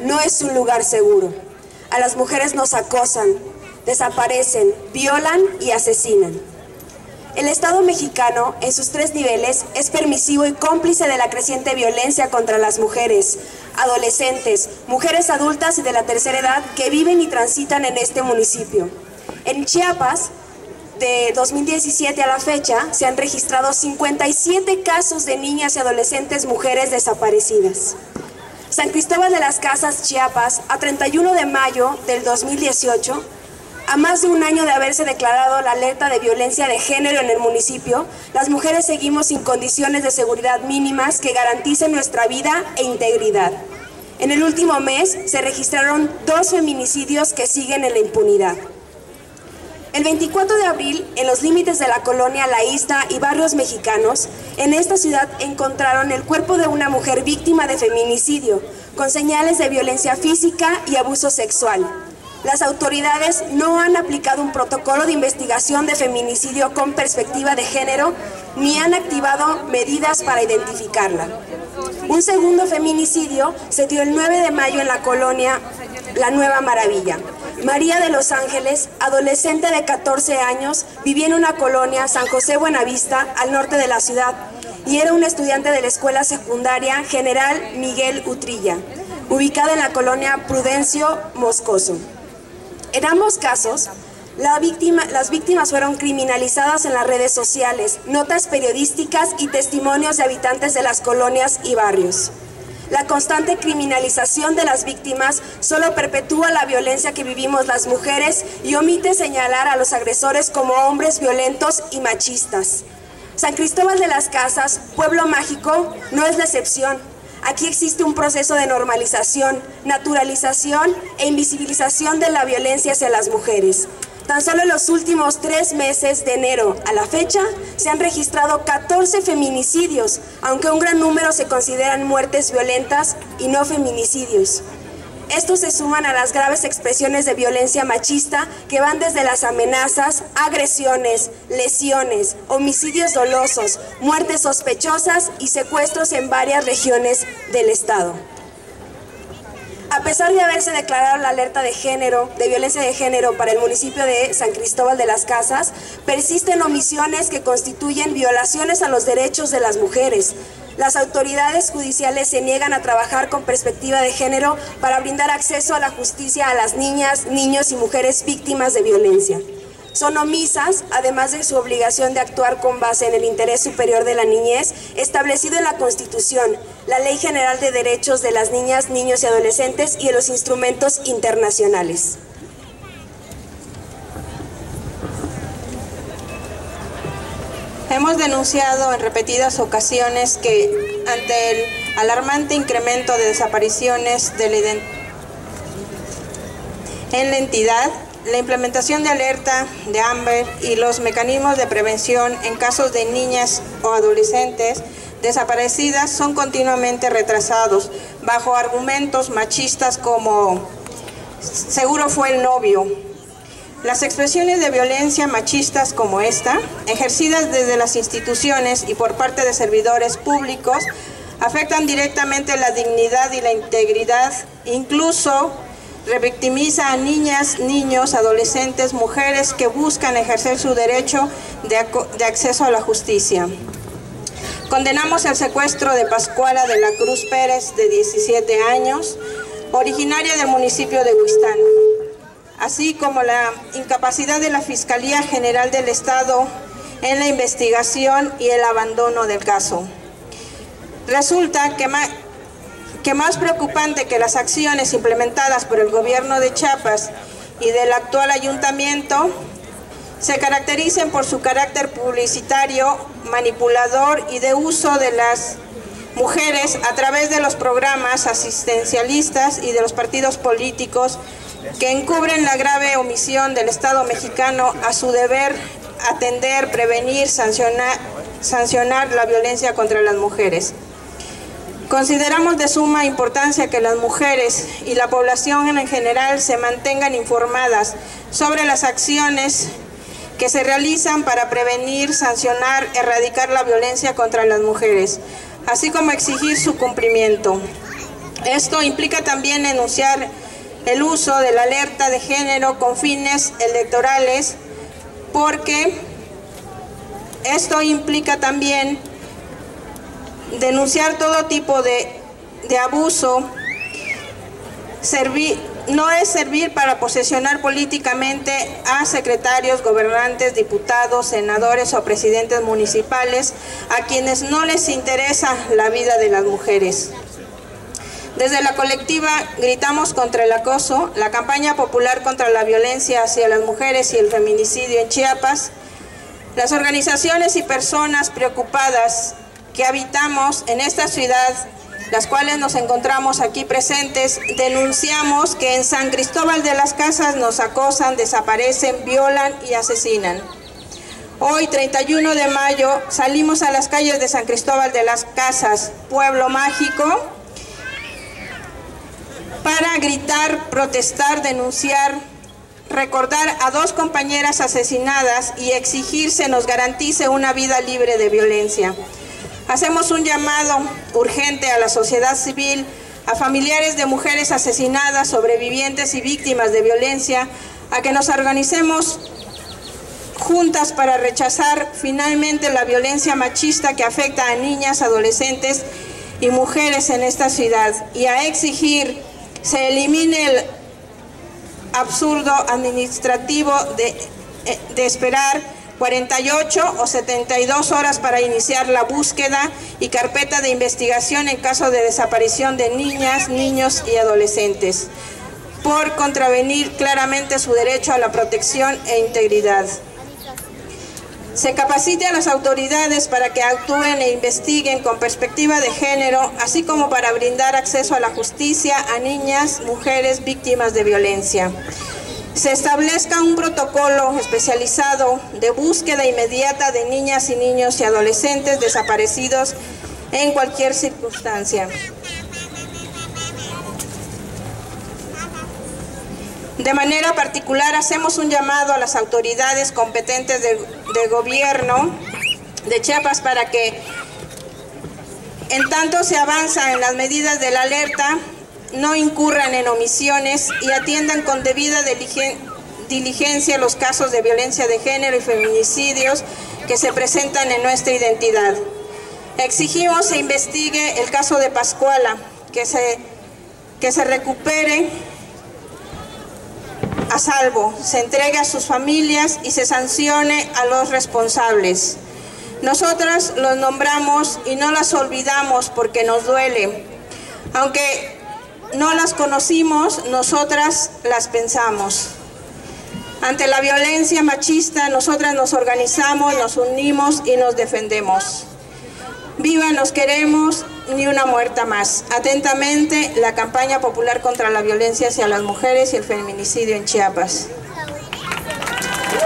no es un lugar seguro. A las mujeres nos acosan, desaparecen, violan y asesinan. El Estado mexicano, en sus tres niveles, es permisivo y cómplice de la creciente violencia contra las mujeres, adolescentes, mujeres adultas y de la tercera edad que viven y transitan en este municipio. En Chiapas, de 2017 a la fecha, se han registrado 57 casos de niñas y adolescentes mujeres desaparecidas. San Cristóbal de las Casas, Chiapas, a 31 de mayo del 2018, a más de un año de haberse declarado la alerta de violencia de género en el municipio, las mujeres seguimos sin condiciones de seguridad mínimas que garanticen nuestra vida e integridad. En el último mes se registraron dos feminicidios que siguen en la impunidad. El 24 de abril, en los límites de la colonia La Isla y barrios mexicanos, en esta ciudad encontraron el cuerpo de una mujer víctima de feminicidio, con señales de violencia física y abuso sexual las autoridades no han aplicado un protocolo de investigación de feminicidio con perspectiva de género ni han activado medidas para identificarla. Un segundo feminicidio se dio el 9 de mayo en la colonia La Nueva Maravilla. María de Los Ángeles, adolescente de 14 años, vivía en una colonia San José Buenavista, al norte de la ciudad, y era una estudiante de la escuela secundaria General Miguel Utrilla, ubicada en la colonia Prudencio Moscoso. En ambos casos, las víctimas fueron criminalizadas en las redes sociales, notas periodísticas y testimonios de habitantes de las colonias y barrios. La constante criminalización de las víctimas solo perpetúa la violencia que vivimos las mujeres y omite señalar a los agresores como hombres violentos y machistas. San Cristóbal de las Casas, pueblo mágico, no es la excepción. Aquí existe un proceso de normalización, naturalización e invisibilización de la violencia hacia las mujeres. Tan solo en los últimos tres meses de enero a la fecha se han registrado 14 feminicidios, aunque un gran número se consideran muertes violentas y no feminicidios. Estos se suman a las graves expresiones de violencia machista que van desde las amenazas, agresiones, lesiones, homicidios dolosos, muertes sospechosas y secuestros en varias regiones del Estado. A pesar de haberse declarado la alerta de género, de violencia de género para el municipio de San Cristóbal de las Casas, persisten omisiones que constituyen violaciones a los derechos de las mujeres, las autoridades judiciales se niegan a trabajar con perspectiva de género para brindar acceso a la justicia a las niñas, niños y mujeres víctimas de violencia. Son omisas, además de su obligación de actuar con base en el interés superior de la niñez, establecido en la Constitución, la Ley General de Derechos de las Niñas, Niños y Adolescentes y en los instrumentos internacionales. Hemos denunciado en repetidas ocasiones que ante el alarmante incremento de desapariciones en la entidad, la implementación de alerta de AMBER y los mecanismos de prevención en casos de niñas o adolescentes desaparecidas son continuamente retrasados bajo argumentos machistas como seguro fue el novio, las expresiones de violencia machistas como esta, ejercidas desde las instituciones y por parte de servidores públicos, afectan directamente la dignidad y la integridad, incluso revictimiza a niñas, niños, adolescentes, mujeres que buscan ejercer su derecho de, acceso a la justicia. Condenamos el secuestro de Pascuala de la Cruz Pérez, de 17 años, originaria del municipio de Huistán así como la incapacidad de la Fiscalía General del Estado en la investigación y el abandono del caso. Resulta que que más preocupante que las acciones implementadas por el gobierno de Chiapas y del actual ayuntamiento se caractericen por su carácter publicitario, manipulador y de uso de las mujeres a través de los programas asistencialistas y de los partidos políticos que encubren la grave omisión del Estado mexicano a su deber atender, prevenir, sancionar, sancionar la violencia contra las mujeres. Consideramos de suma importancia que las mujeres y la población en general se mantengan informadas sobre las acciones que se realizan para prevenir, sancionar, erradicar la violencia contra las mujeres, así como exigir su cumplimiento. Esto implica también denunciar el uso de la alerta de género con fines electorales porque esto implica también denunciar todo tipo de, de abuso, no es servir para posesionar políticamente a secretarios, gobernantes, diputados, senadores o presidentes municipales a quienes no les interesa la vida de las mujeres. Desde la colectiva Gritamos contra el acoso, la campaña popular contra la violencia hacia las mujeres y el feminicidio en Chiapas, las organizaciones y personas preocupadas que habitamos en esta ciudad, las cuales nos encontramos aquí presentes, denunciamos que en San Cristóbal de las Casas nos acosan, desaparecen, violan y asesinan. Hoy, 31 de mayo, salimos a las calles de San Cristóbal de las Casas, pueblo mágico, para gritar, protestar, denunciar, recordar a dos compañeras asesinadas y exigir se nos garantice una vida libre de violencia. Hacemos un llamado urgente a la sociedad civil, a familiares de mujeres asesinadas, sobrevivientes y víctimas de violencia, a que nos organicemos juntas para rechazar finalmente la violencia machista que afecta a niñas, adolescentes y mujeres en esta ciudad y a exigir se elimine el absurdo administrativo de, eh, de esperar 48 o 72 horas para iniciar la búsqueda y carpeta de investigación en caso de desaparición de niñas, niños y adolescentes, por contravenir claramente su derecho a la protección e integridad. Se capacite a las autoridades para que actúen e investiguen con perspectiva de género, así como para brindar acceso a la justicia a niñas, mujeres víctimas de violencia. Se establezca un protocolo especializado de búsqueda inmediata de niñas y niños y adolescentes desaparecidos en cualquier circunstancia. De manera particular hacemos un llamado a las autoridades competentes de, gobierno de Chiapas para que en tanto se avanza en las medidas de la alerta, no incurran en omisiones y atiendan con debida diligencia los casos de violencia de género y feminicidios que se presentan en nuestra identidad. Exigimos se investigue el caso de Pascuala, que se, que se recupere a salvo, se entregue a sus familias y se sancione a los responsables. Nosotras los nombramos y no las olvidamos porque nos duele. Aunque no las conocimos, nosotras las pensamos. Ante la violencia machista, nosotras nos organizamos, nos unimos y nos defendemos. Viva, nos queremos, ni una muerta más. Atentamente, la campaña popular contra la violencia hacia las mujeres y el feminicidio en Chiapas.